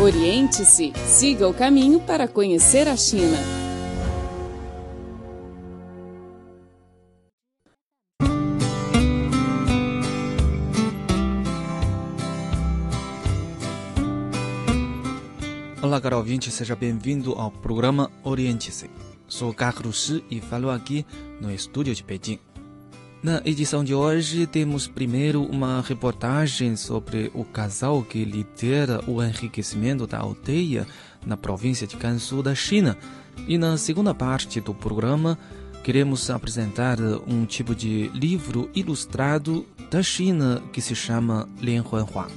Oriente-se, siga o caminho para conhecer a China. Olá, caro ouvinte, seja bem-vindo ao programa Oriente-se. Sou Carlos Shi e falo aqui no estúdio de Pequim. Na edição de hoje, temos primeiro uma reportagem sobre o casal que lidera o enriquecimento da aldeia na província de Gansu da China. E na segunda parte do programa, queremos apresentar um tipo de livro ilustrado da China que se chama Lianhuanhua.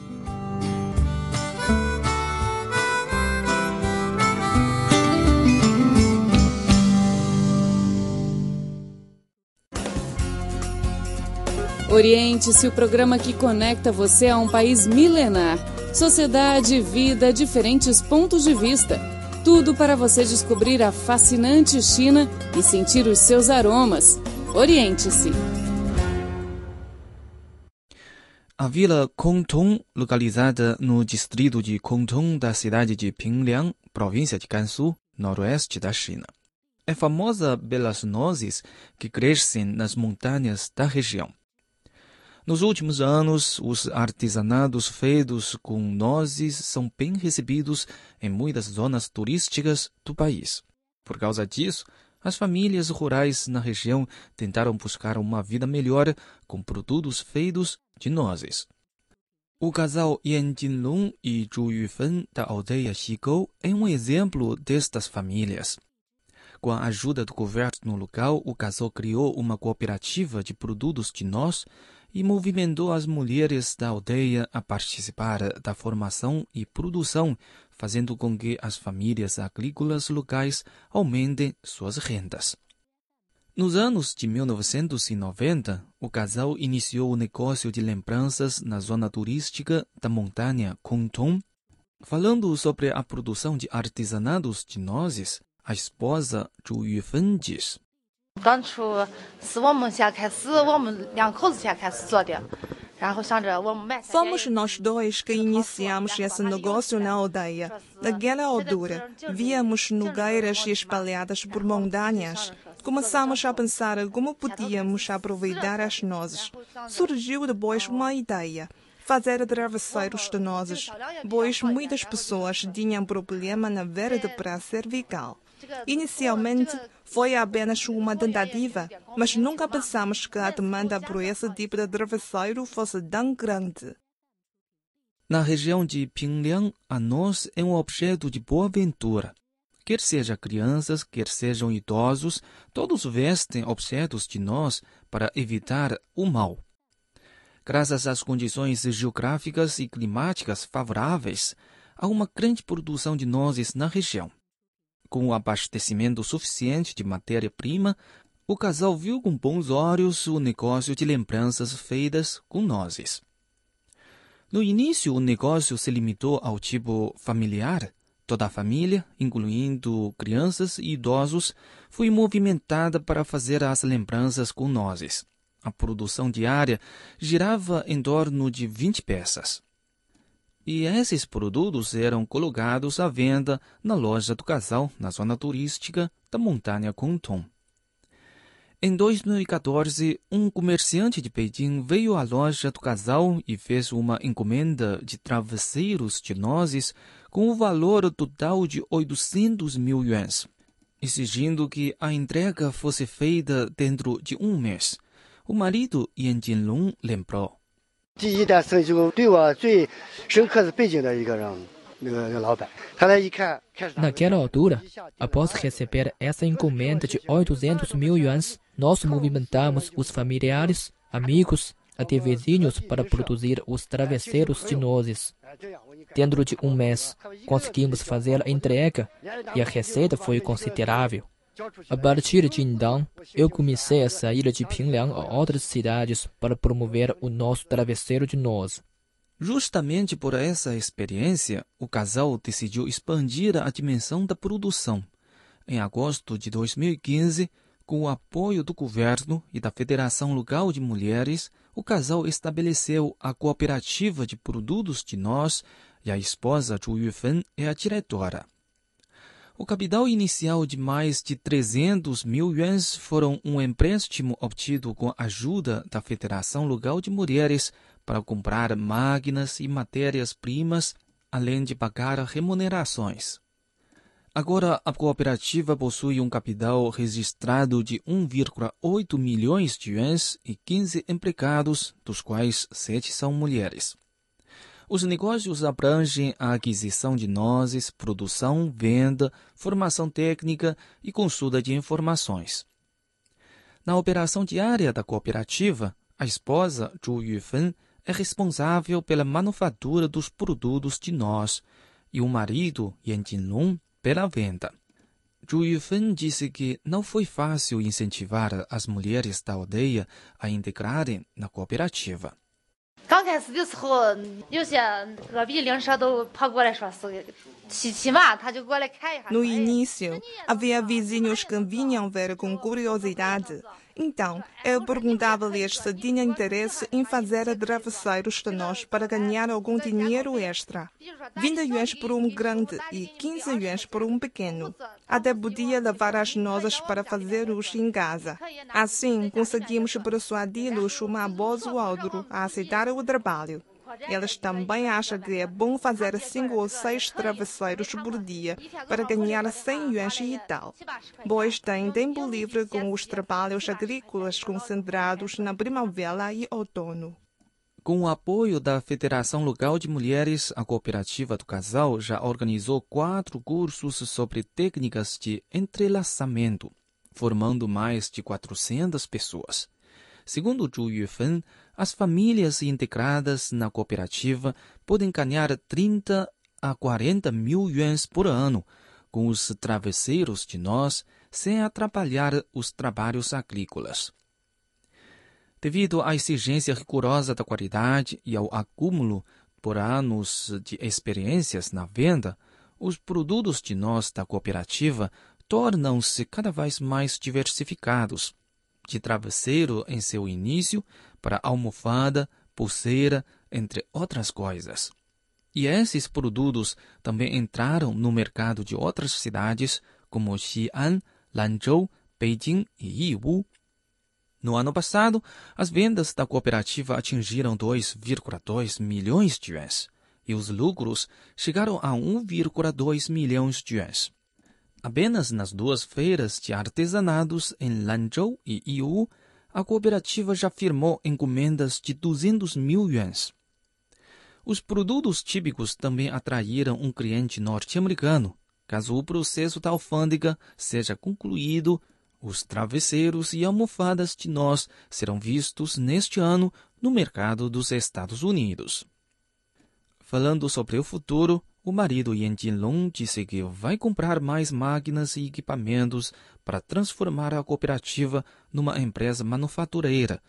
Oriente-se o programa que conecta você a um país milenar. Sociedade, vida, diferentes pontos de vista. Tudo para você descobrir a fascinante China e sentir os seus aromas. Oriente-se. A vila Kongtong, localizada no distrito de Kongtong da cidade de Pingliang, província de Gansu, noroeste da China, é famosa pelas nozes que crescem nas montanhas da região. Nos últimos anos, os artesanados feitos com nozes são bem recebidos em muitas zonas turísticas do país. Por causa disso, as famílias rurais na região tentaram buscar uma vida melhor com produtos feitos de nozes. O casal Yan Jinlong e Zhu Yufen da aldeia Xigou é um exemplo destas famílias. Com a ajuda do governo local, o casal criou uma cooperativa de produtos de noz e movimentou as mulheres da aldeia a participar da formação e produção, fazendo com que as famílias agrícolas locais aumentem suas rendas. Nos anos de 1990, o casal iniciou o negócio de lembranças na zona turística da montanha Kongtong. Falando sobre a produção de artesanados de nozes, a esposa Zhu Yufen diz: 当初是我们先开始，我们两口子先开始做的，然后想着我们买。 Fomos nós dois que iniciamos esse negócio na aldeia. Naquela altura, víamos nogueiras espalhadas por montanhas. Começamos a pensar como podíamos aproveitar as nozes. Surgiu depois uma ideia. Fazer travesseiros de nozes, pois muitas pessoas tinham problema na vértebra cervical. Inicialmente, foi apenas uma tentativa, mas nunca pensamos que a demanda por esse tipo de travesseiro fosse tão grande. Na região de Pingliang, a noz é um objeto de boa ventura. Quer seja crianças, quer sejam idosos, todos vestem objetos de noz para evitar o mal. Graças às condições geográficas e climáticas favoráveis, há uma grande produção de nozes na região. Com o abastecimento suficiente de matéria-prima, o casal viu com bons olhos o negócio de lembranças feitas com nozes. No início, o negócio se limitou ao tipo familiar. Toda a família, incluindo crianças e idosos, foi movimentada para fazer as lembranças com nozes. A produção diária girava em torno de 20 peças. E esses produtos eram colocados à venda na loja do casal, na zona turística da montanha Kongtong. Em 2014, um comerciante de Beijing veio à loja do casal e fez uma encomenda de travesseiros de nozes com o valor total de 800 mil yuans, exigindo que a entrega fosse feita dentro de um mês. O marido Yan Jinlong lembrou. 第一单生意中对我最深刻是北京的一个人，那个那个老板，他来一看，开始 Naquela altura, após receber essa encomenda de 800 mil yuans, nós movimentamos os familiares, amigos, até vizinhos para produzir os travesseiros de nozes. Dentro de um mês, conseguimos fazer a entrega e a receita foi considerável. A partir de então, eu comecei a sair de Pingliang a outras cidades para promover o nosso travesseiro de noz. Justamente por essa experiência, o casal decidiu expandir a dimensão da produção. Em agosto de 2015, com o apoio do governo e da Federação Local de Mulheres, o casal estabeleceu a cooperativa de produtos de nós e a esposa Zhu Yufen é a diretora. O capital inicial de mais de 300 mil yuans foram um empréstimo obtido com a ajuda da Federação Local de Mulheres para comprar máquinas e matérias-primas, além de pagar remunerações. Agora, a cooperativa possui um capital registrado de 1,8 milhões de yuans e 15 empregados, dos quais 7 são mulheres. Os negócios abrangem a aquisição de nozes, produção, venda, formação técnica e consulta de informações. Na operação diária da cooperativa, a esposa Zhu Yufen é responsável pela manufatura dos produtos de nós e o marido Yan Jinlong pela venda. Zhu Yufen disse que não foi fácil incentivar as mulheres da aldeia a integrarem na cooperativa. 刚开始的时候，有些隔壁邻舍都跑过来说是稀奇嘛，他就过来看一下。 No início, havia vizinhos que vinham ver com curiosidade. então, eu perguntava-lhes se tinham interesse em fazer travesseiros de nós para ganhar algum dinheiro extra. 20 yuans por um grande e 15 yuans por um pequeno. Até podia levar as nozes para fazê-los em casa. Assim, conseguimos persuadi-los uma voz ou outro a aceitar o trabalho. Eles também acham que é bom fazer cinco ou seis travesseiros por dia para ganhar 100 yuans e tal, pois têm tempo livre com os trabalhos agrícolas concentrados na primavera e outono. Com o apoio da Federação Local de Mulheres, a cooperativa do casal já organizou quatro cursos sobre técnicas de entrelaçamento, formando mais de 400 pessoas. Segundo Zhu Yufen, as famílias integradas na cooperativa podem ganhar 30 a 40 mil yuans por ano com os travesseiros de nós sem atrapalhar os trabalhos agrícolas. Devido à exigência rigorosa da qualidade e ao acúmulo por anos de experiências na venda, os produtos de nós da cooperativa tornam-se cada vez mais diversificados, de travesseiro em seu início para almofada, pulseira, entre outras coisas. E esses produtos também entraram no mercado de outras cidades como Xi'an, Lanzhou, Beijing e Yiwu. No ano passado, as vendas da cooperativa atingiram 2,2 milhões de yuans e os lucros chegaram a 1,2 milhões de yuans. Apenas nas duas feiras de artesanados em Lanzhou e Yiwu, a cooperativa já firmou encomendas de 200 mil yuans. Os produtos típicos também atraíram um cliente norte-americano. Caso o processo da alfândega seja concluído, os travesseiros e almofadas de nós serão vistos neste ano no mercado dos Estados Unidos. Falando sobre o futuro, o marido Yan Jinlong disse que vai comprar mais máquinas e equipamentos para transformar a cooperativa numa empresa manufatureira,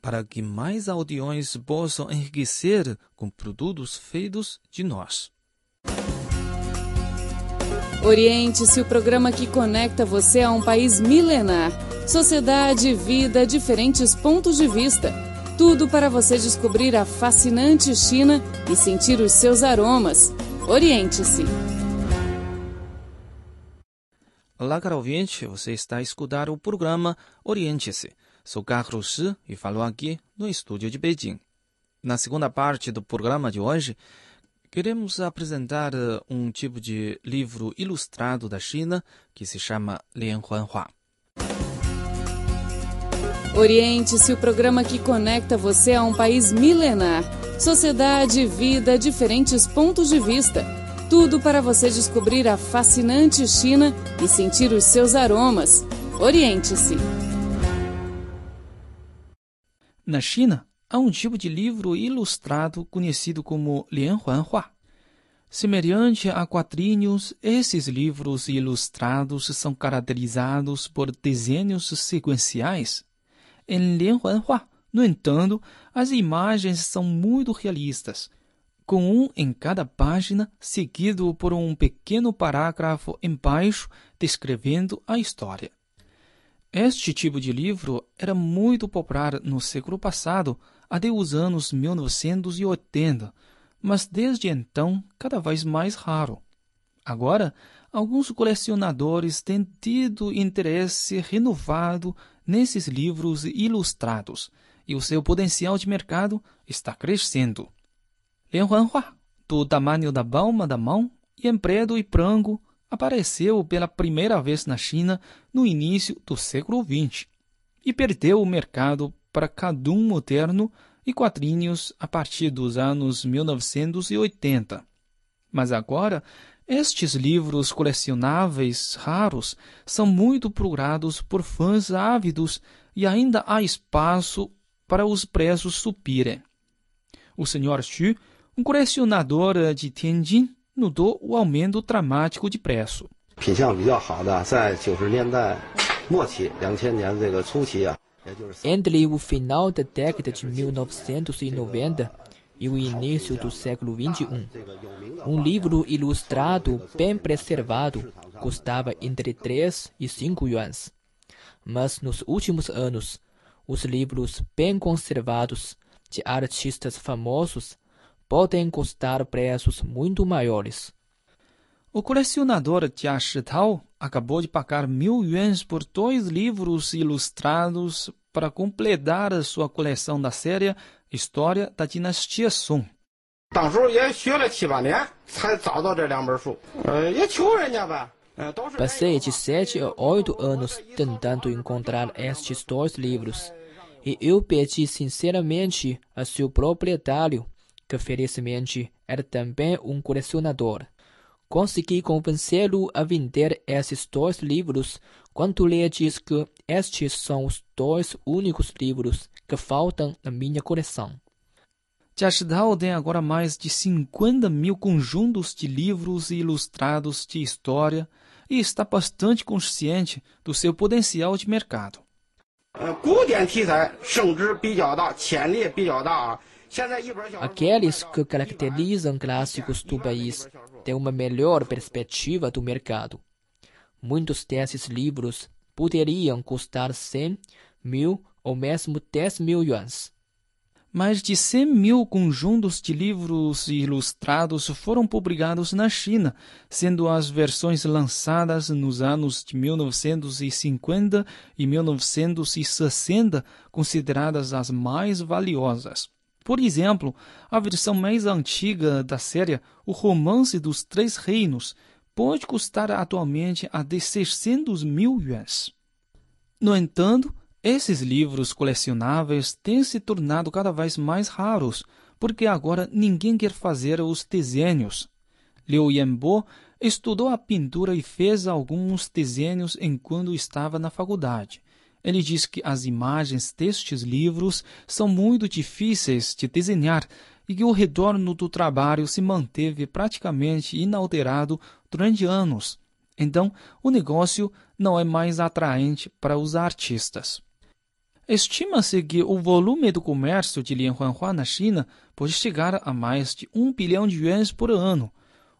para que mais aldeões possam enriquecer com produtos feitos de nós. Oriente-se o programa que conecta você a um país milenar. Sociedade, vida, diferentes pontos de vista. Tudo para você descobrir a fascinante China e sentir os seus aromas. Oriente-se. Olá, caro ouvinte, você está a escutar o programa Oriente-se. Sou Carlos Shi e falo aqui no estúdio de Beijing. Na segunda parte do programa de hoje, queremos apresentar um tipo de livro ilustrado da China que se chama Lianhuanhua. Oriente-se o programa que conecta você a um país milenar. Sociedade, vida, diferentes pontos de vista. Tudo para você descobrir a fascinante China e sentir os seus aromas. Oriente-se. Na China, há um tipo de livro ilustrado conhecido como Lianhuanhua. Semelhante a quadrinhos, esses livros ilustrados são caracterizados por desenhos sequenciais. Em Lianhuanhua, no entanto, as imagens são muito realistas, com um em cada página, seguido por um pequeno parágrafo embaixo descrevendo a história. Este tipo de livro era muito popular no século passado, até os anos 1980, mas desde então cada vez mais raro. Agora, alguns colecionadores têm tido interesse renovado nesses livros ilustrados e o seu potencial de mercado está crescendo. Lianhuanhua, do tamanho da palma da mão, e em preto e branco, apareceu pela primeira vez na China no início do século XX e perdeu o mercado para Cadum moderno e quadrinhos a partir dos anos 1980. Mas agora, estes livros colecionáveis raros são muito procurados por fãs ávidos e ainda há espaço para os preços subirem. O Sr. Xu, um colecionador de Tianjin, notou o aumento dramático de preço. Entre o final da década de 1990 e o início do século XXI, um livro ilustrado bem preservado custava entre 3 e 5 yuans. Mas nos últimos anos, os livros bem conservados de artistas famosos podem custar preços muito maiores. O colecionador Jia Shitao acabou de pagar mil yuans por dois livros ilustrados para completar a sua coleção da série História da Dinastia Song. Passei de sete a oito anos tentando encontrar estes dois livros, e eu pedi sinceramente a seu proprietário, que felizmente era também um colecionador. Consegui convencê-lo a vender esses dois livros quando lhe diz que estes são os dois únicos livros que faltam na minha coleção. Jiashidao tem agora mais de 50 mil conjuntos de livros ilustrados de história e está bastante consciente do seu potencial de mercado. Aqueles que caracterizam clássicos do país têm uma melhor perspectiva do mercado. Muitos desses livros poderiam custar 100 mil ou mesmo 10 mil yuans. Mais de 100 mil conjuntos de livros ilustrados foram publicados na China, sendo as versões lançadas nos anos de 1950 e 1960 consideradas as mais valiosas. Por exemplo, a versão mais antiga da série, O Romance dos Três Reinos, pode custar atualmente até 600 mil yuans. No entanto, esses livros colecionáveis têm se tornado cada vez mais raros, porque agora ninguém quer fazer os desenhos. Liu Yanbo estudou a pintura e fez alguns desenhos enquanto estava na faculdade. Ele diz que as imagens destes livros são muito difíceis de desenhar e que o retorno do trabalho se manteve praticamente inalterado durante anos. Então, o negócio não é mais atraente para os artistas. Estima-se que o volume do comércio de Lianhuanhua na China pode chegar a mais de um bilhão de yuans por ano.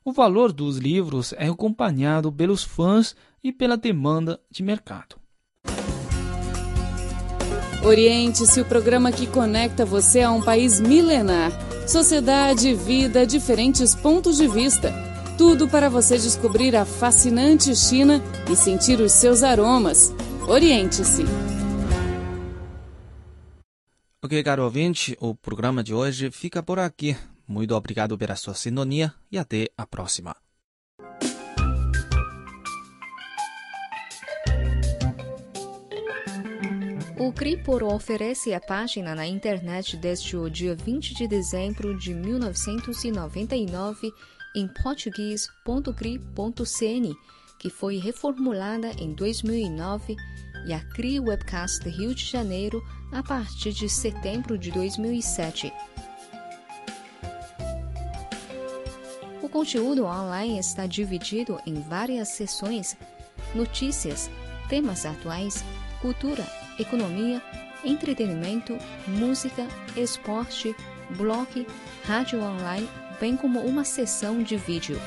O valor dos livros é acompanhado pelos fãs e pela demanda de mercado. Oriente-se o programa que conecta você a um país milenar. Sociedade, vida, diferentes pontos de vista. Tudo para você descobrir a fascinante China e sentir os seus aromas. Oriente-se. Ok, caro ouvinte, o programa de hoje fica por aqui. Muito obrigado pela sua sintonia e até a próxima. O Cripor oferece a página na internet desde o dia 20 de dezembro de 1999 em português.cri.cn, que foi reformulada em 2009, e a CRI Webcast Rio de Janeiro a partir de setembro de 2007. O conteúdo online está dividido em várias seções: notícias, temas atuais, cultura, economia, entretenimento, música, esporte, blog, rádio online, bem como uma seção de vídeo.